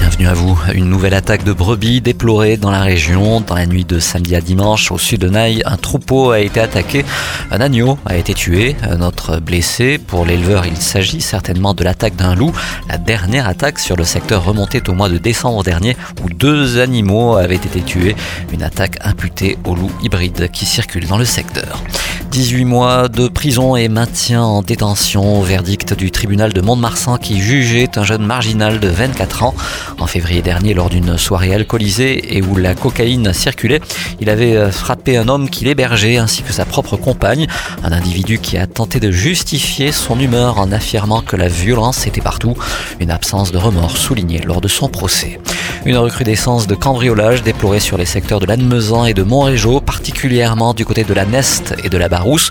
Bienvenue à vous. Une nouvelle attaque de brebis déplorée dans la région. Dans la nuit de samedi à dimanche, au sud de Naï, un troupeau a été attaqué. Un agneau a été tué, un autre blessé. Pour l'éleveur, il s'agit certainement de l'attaque d'un loup. La dernière attaque sur le secteur remontait au mois de décembre dernier où deux animaux avaient été tués. Une attaque imputée au loup hybride qui circule dans le secteur. 18 mois de prison et maintien en détention. Verdict du tribunal de Mont-de-Marsan qui jugeait un jeune marginal de 24 ans. En février dernier, lors d'une soirée alcoolisée et où la cocaïne circulait, il avait euh, frappé un homme qui l'hébergeait ainsi que sa propre compagne. Un individu qui a tenté de justifier son humeur en affirmant que la violence était partout. Une absence de remords soulignée lors de son procès. Une recrudescence de cambriolage déplorée sur les secteurs de Lannemezan et de Montrégeau, particulièrement du côté de la Neste et de la Barousse.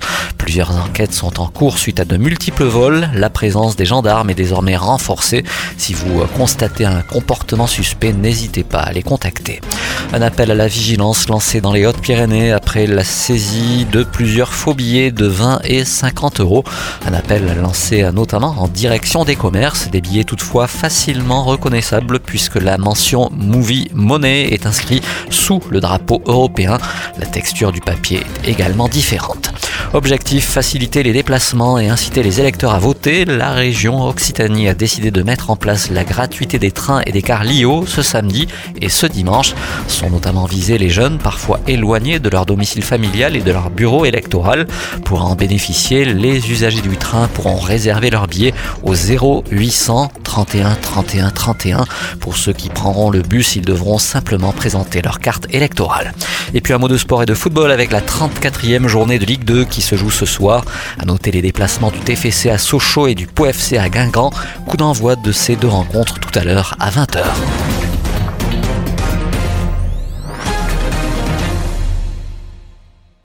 Plusieurs enquêtes sont en cours suite à de multiples vols. La présence des gendarmes est désormais renforcée. Si vous constatez un comportement suspect, n'hésitez pas à les contacter. Un appel à la vigilance lancé dans les Hautes-Pyrénées après la saisie de plusieurs faux billets de 20 et 50 euros. Un appel lancé notamment en direction des commerces, des billets toutefois facilement reconnaissables puisque la mention Movie Money est inscrite sous le drapeau européen. La texture du papier est également différente. Objectif, faciliter les déplacements et inciter les électeurs à voter. La région Occitanie a décidé de mettre en place la gratuité des trains et des cars LIO ce samedi et ce dimanche. Sont notamment visés les jeunes, parfois éloignés de leur domicile familial et de leur bureau électoral. Pour en bénéficier, les usagers du train pourront réserver leur billet au 0800 31 31 31. Pour ceux qui prendront le bus, ils devront simplement présenter leur carte électorale. Et puis un mot de sport et de football avec la 34e journée de Ligue 2 qui se joue ce soir. À noter les déplacements du TFC à Sochaux et du POFC à Guingamp. Coup d'envoi de ces deux rencontres tout à l'heure à 20h.